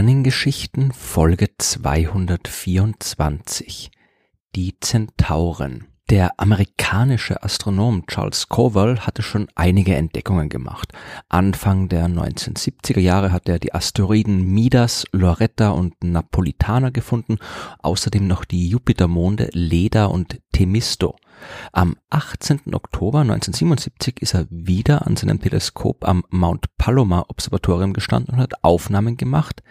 Sternengeschichten Folge 224 Die Zentauren Der amerikanische Astronom Charles Cowell hatte schon einige Entdeckungen gemacht. Anfang der 1970er Jahre hat er die Asteroiden Midas, Loretta und Napolitana gefunden, außerdem noch die Jupitermonde Leda und Themisto. Am 18. Oktober 1977 ist er wieder an seinem Teleskop am Mount Palomar Observatorium gestanden und hat Aufnahmen gemacht,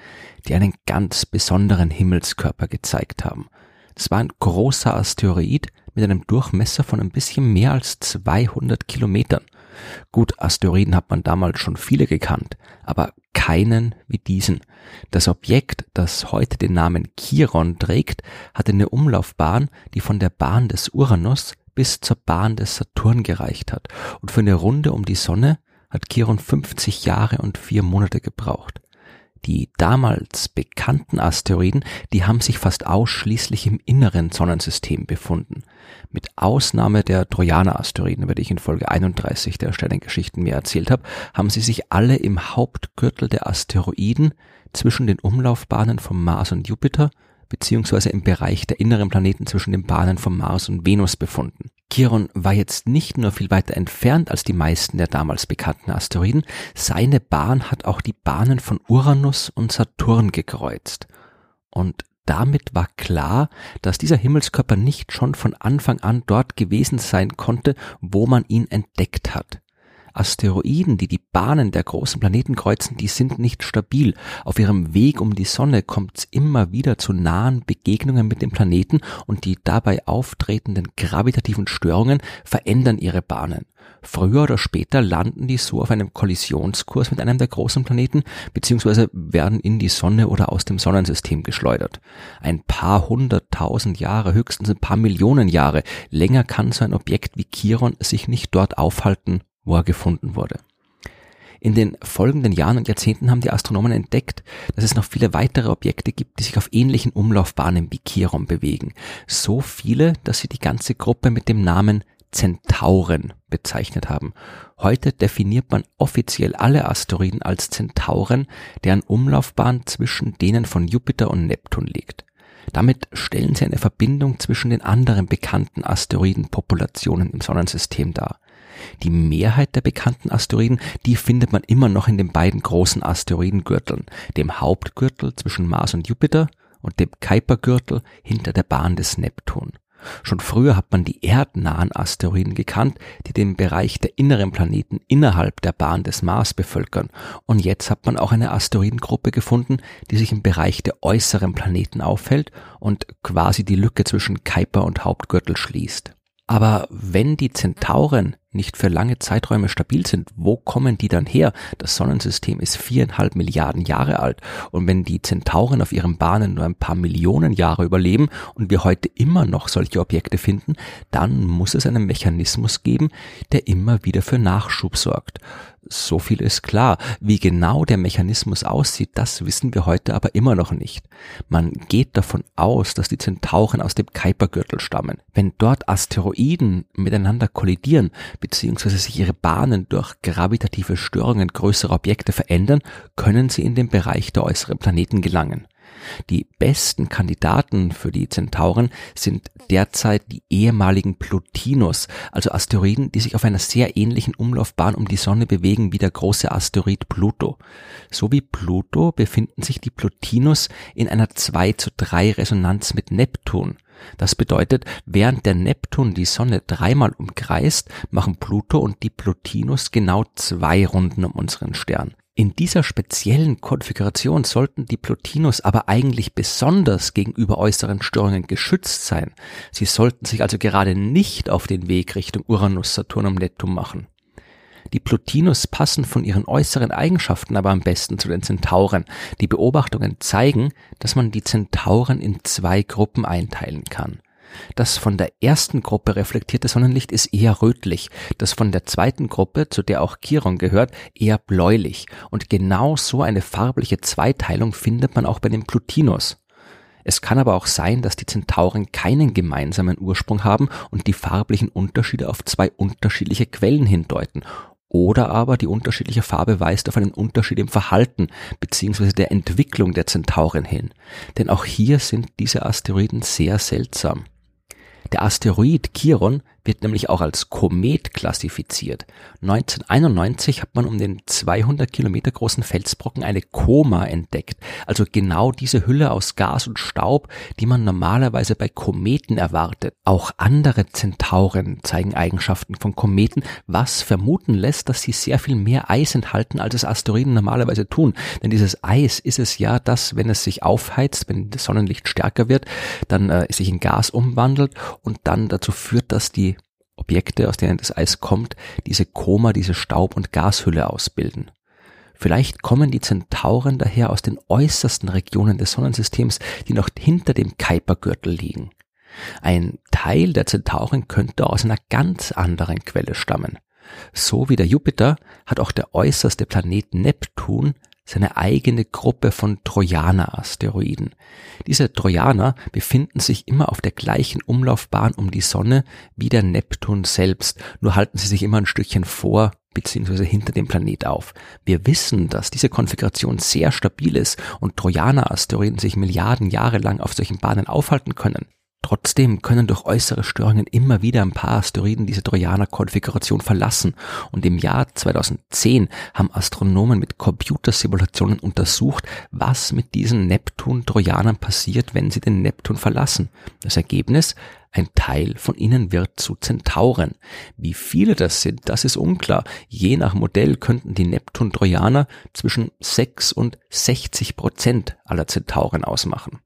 die einen ganz besonderen Himmelskörper gezeigt haben. Es war ein großer Asteroid mit einem Durchmesser von ein bisschen mehr als 200 Kilometern. Gut, Asteroiden hat man damals schon viele gekannt, aber keinen wie diesen. Das Objekt, das heute den Namen Chiron trägt, hatte eine Umlaufbahn, die von der Bahn des Uranus bis zur Bahn des Saturn gereicht hat. Und für eine Runde um die Sonne hat Chiron 50 Jahre und vier Monate gebraucht. Die damals bekannten Asteroiden, die haben sich fast ausschließlich im inneren Sonnensystem befunden. Mit Ausnahme der Trojaner-Asteroiden, über die ich in Folge 31 der Sternengeschichten mehr erzählt habe, haben sie sich alle im Hauptgürtel der Asteroiden zwischen den Umlaufbahnen von Mars und Jupiter beziehungsweise im Bereich der inneren Planeten zwischen den Bahnen von Mars und Venus befunden. Chiron war jetzt nicht nur viel weiter entfernt als die meisten der damals bekannten Asteroiden, seine Bahn hat auch die Bahnen von Uranus und Saturn gekreuzt. Und damit war klar, dass dieser Himmelskörper nicht schon von Anfang an dort gewesen sein konnte, wo man ihn entdeckt hat. Asteroiden, die die Bahnen der großen Planeten kreuzen, die sind nicht stabil. Auf ihrem Weg um die Sonne kommt es immer wieder zu nahen Begegnungen mit dem Planeten und die dabei auftretenden gravitativen Störungen verändern ihre Bahnen. Früher oder später landen die so auf einem Kollisionskurs mit einem der großen Planeten, beziehungsweise werden in die Sonne oder aus dem Sonnensystem geschleudert. Ein paar hunderttausend Jahre, höchstens ein paar Millionen Jahre, länger kann so ein Objekt wie Chiron sich nicht dort aufhalten wo er gefunden wurde. In den folgenden Jahren und Jahrzehnten haben die Astronomen entdeckt, dass es noch viele weitere Objekte gibt, die sich auf ähnlichen Umlaufbahnen wie Chiron bewegen. So viele, dass sie die ganze Gruppe mit dem Namen Zentauren bezeichnet haben. Heute definiert man offiziell alle Asteroiden als Zentauren, deren Umlaufbahn zwischen denen von Jupiter und Neptun liegt. Damit stellen sie eine Verbindung zwischen den anderen bekannten Asteroidenpopulationen im Sonnensystem dar. Die Mehrheit der bekannten Asteroiden, die findet man immer noch in den beiden großen Asteroidengürteln, dem Hauptgürtel zwischen Mars und Jupiter und dem Kuipergürtel hinter der Bahn des Neptun. Schon früher hat man die erdnahen Asteroiden gekannt, die den Bereich der inneren Planeten innerhalb der Bahn des Mars bevölkern. Und jetzt hat man auch eine Asteroidengruppe gefunden, die sich im Bereich der äußeren Planeten aufhält und quasi die Lücke zwischen Kuiper und Hauptgürtel schließt. Aber wenn die Zentauren nicht für lange Zeiträume stabil sind, wo kommen die dann her? Das Sonnensystem ist viereinhalb Milliarden Jahre alt und wenn die Zentauren auf ihren Bahnen nur ein paar Millionen Jahre überleben und wir heute immer noch solche Objekte finden, dann muss es einen Mechanismus geben, der immer wieder für Nachschub sorgt. So viel ist klar. Wie genau der Mechanismus aussieht, das wissen wir heute aber immer noch nicht. Man geht davon aus, dass die Zentauren aus dem Kuipergürtel stammen. Wenn dort Asteroiden miteinander kollidieren, beziehungsweise sich ihre Bahnen durch gravitative Störungen größerer Objekte verändern, können sie in den Bereich der äußeren Planeten gelangen. Die besten Kandidaten für die Zentauren sind derzeit die ehemaligen Plotinus, also Asteroiden, die sich auf einer sehr ähnlichen Umlaufbahn um die Sonne bewegen wie der große Asteroid Pluto. So wie Pluto befinden sich die Plotinus in einer 2 zu 3 Resonanz mit Neptun. Das bedeutet, während der Neptun die Sonne dreimal umkreist, machen Pluto und die Plotinus genau zwei Runden um unseren Stern. In dieser speziellen Konfiguration sollten die Plotinus aber eigentlich besonders gegenüber äußeren Störungen geschützt sein. Sie sollten sich also gerade nicht auf den Weg Richtung Uranus, Saturn und Neptun machen. Die Plotinus passen von ihren äußeren Eigenschaften aber am besten zu den Zentauren. Die Beobachtungen zeigen, dass man die Zentauren in zwei Gruppen einteilen kann. Das von der ersten Gruppe reflektierte Sonnenlicht ist eher rötlich, das von der zweiten Gruppe, zu der auch Chiron gehört, eher bläulich. Und genau so eine farbliche Zweiteilung findet man auch bei den Plutinus. Es kann aber auch sein, dass die Zentauren keinen gemeinsamen Ursprung haben und die farblichen Unterschiede auf zwei unterschiedliche Quellen hindeuten Oder aber die unterschiedliche Farbe weist auf einen Unterschied im Verhalten bzw. der Entwicklung der Zentauren hin. Denn auch hier sind diese Asteroiden sehr seltsam. Der Asteroid Chiron wird nämlich auch als Komet klassifiziert. 1991 hat man um den 200 Kilometer großen Felsbrocken eine Koma entdeckt, also genau diese Hülle aus Gas und Staub, die man normalerweise bei Kometen erwartet. Auch andere Zentauren zeigen Eigenschaften von Kometen, was vermuten lässt, dass sie sehr viel mehr Eis enthalten, als es Asteroiden normalerweise tun. Denn dieses Eis ist es ja, dass, wenn es sich aufheizt, wenn das Sonnenlicht stärker wird, dann äh, sich in Gas umwandelt und dann dazu führt, dass die Objekte, aus denen das Eis kommt, diese Koma, diese Staub- und Gashülle ausbilden. Vielleicht kommen die Zentauren daher aus den äußersten Regionen des Sonnensystems, die noch hinter dem Kuipergürtel liegen. Ein Teil der Zentauren könnte aus einer ganz anderen Quelle stammen. So wie der Jupiter hat auch der äußerste Planet Neptun seine eigene Gruppe von Trojaner-Asteroiden. Diese Trojaner befinden sich immer auf der gleichen Umlaufbahn um die Sonne wie der Neptun selbst, nur halten sie sich immer ein Stückchen vor bzw. hinter dem Planet auf. Wir wissen, dass diese Konfiguration sehr stabil ist und Trojaner-Asteroiden sich Milliarden Jahre lang auf solchen Bahnen aufhalten können. Trotzdem können durch äußere Störungen immer wieder ein paar Asteroiden diese Trojaner-Konfiguration verlassen und im Jahr 2010 haben Astronomen mit Computersimulationen untersucht, was mit diesen Neptun-Trojanern passiert, wenn sie den Neptun verlassen. Das Ergebnis? Ein Teil von ihnen wird zu Zentauren. Wie viele das sind, das ist unklar. Je nach Modell könnten die Neptun-Trojaner zwischen 6 und 60 Prozent aller Zentauren ausmachen.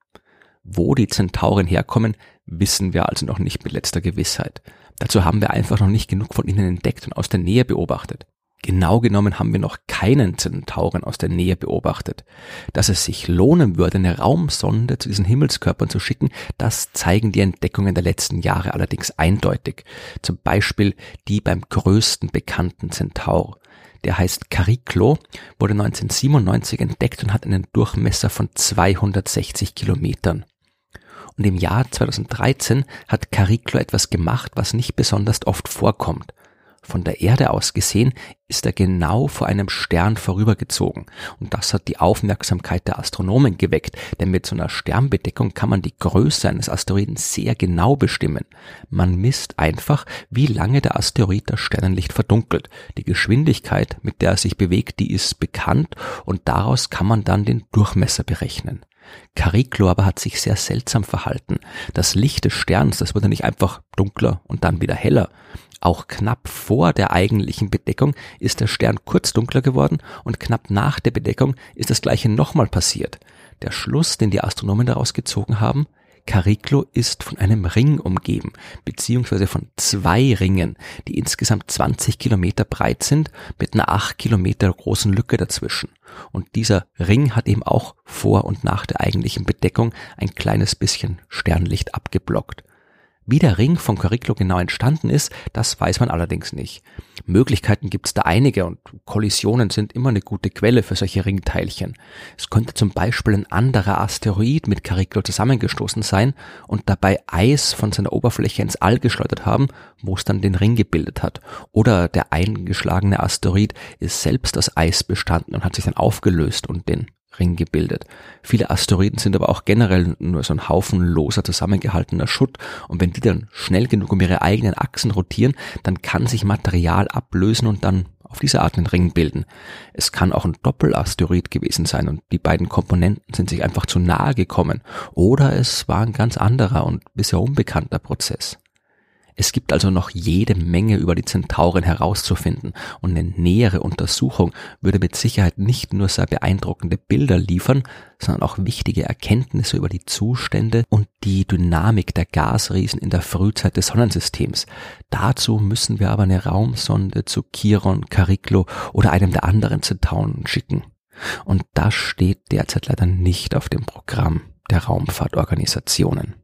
Wo die Zentauren herkommen, wissen wir also noch nicht mit letzter Gewissheit. Dazu haben wir einfach noch nicht genug von ihnen entdeckt und aus der Nähe beobachtet. Genau genommen haben wir noch keinen Zentauren aus der Nähe beobachtet. Dass es sich lohnen würde, eine Raumsonde zu diesen Himmelskörpern zu schicken, das zeigen die Entdeckungen der letzten Jahre allerdings eindeutig. Zum Beispiel die beim größten bekannten Zentaur. Der heißt Cariclo, wurde 1997 entdeckt und hat einen Durchmesser von 260 Kilometern. Und im Jahr 2013 hat Cariclo etwas gemacht, was nicht besonders oft vorkommt. Von der Erde aus gesehen ist er genau vor einem Stern vorübergezogen. Und das hat die Aufmerksamkeit der Astronomen geweckt, denn mit so einer Sternbedeckung kann man die Größe eines Asteroiden sehr genau bestimmen. Man misst einfach, wie lange der Asteroid das Sternenlicht verdunkelt. Die Geschwindigkeit, mit der er sich bewegt, die ist bekannt und daraus kann man dann den Durchmesser berechnen. Cariclo aber hat sich sehr seltsam verhalten. Das Licht des Sterns, das wurde nicht einfach dunkler und dann wieder heller. Auch knapp vor der eigentlichen Bedeckung ist der Stern kurz dunkler geworden und knapp nach der Bedeckung ist das gleiche nochmal passiert. Der Schluss, den die Astronomen daraus gezogen haben, Cariclo ist von einem Ring umgeben, beziehungsweise von zwei Ringen, die insgesamt 20 Kilometer breit sind, mit einer 8 Kilometer großen Lücke dazwischen. Und dieser Ring hat eben auch vor und nach der eigentlichen Bedeckung ein kleines bisschen Sternlicht abgeblockt. Wie der Ring von Cariclo genau entstanden ist, das weiß man allerdings nicht. Möglichkeiten gibt es da einige und Kollisionen sind immer eine gute Quelle für solche Ringteilchen. Es könnte zum Beispiel ein anderer Asteroid mit Cariclo zusammengestoßen sein und dabei Eis von seiner Oberfläche ins All geschleudert haben, wo es dann den Ring gebildet hat. Oder der eingeschlagene Asteroid ist selbst aus Eis bestanden und hat sich dann aufgelöst und den Ring gebildet. Viele Asteroiden sind aber auch generell nur so ein Haufen loser zusammengehaltener Schutt und wenn die dann schnell genug um ihre eigenen Achsen rotieren, dann kann sich Material ablösen und dann auf diese Art einen Ring bilden. Es kann auch ein Doppelasteroid gewesen sein und die beiden Komponenten sind sich einfach zu nahe gekommen oder es war ein ganz anderer und bisher unbekannter Prozess. Es gibt also noch jede Menge über die Zentauren herauszufinden und eine nähere Untersuchung würde mit Sicherheit nicht nur sehr beeindruckende Bilder liefern, sondern auch wichtige Erkenntnisse über die Zustände und die Dynamik der Gasriesen in der Frühzeit des Sonnensystems. Dazu müssen wir aber eine Raumsonde zu Chiron, Cariclo oder einem der anderen Zentauren schicken. Und das steht derzeit leider nicht auf dem Programm der Raumfahrtorganisationen.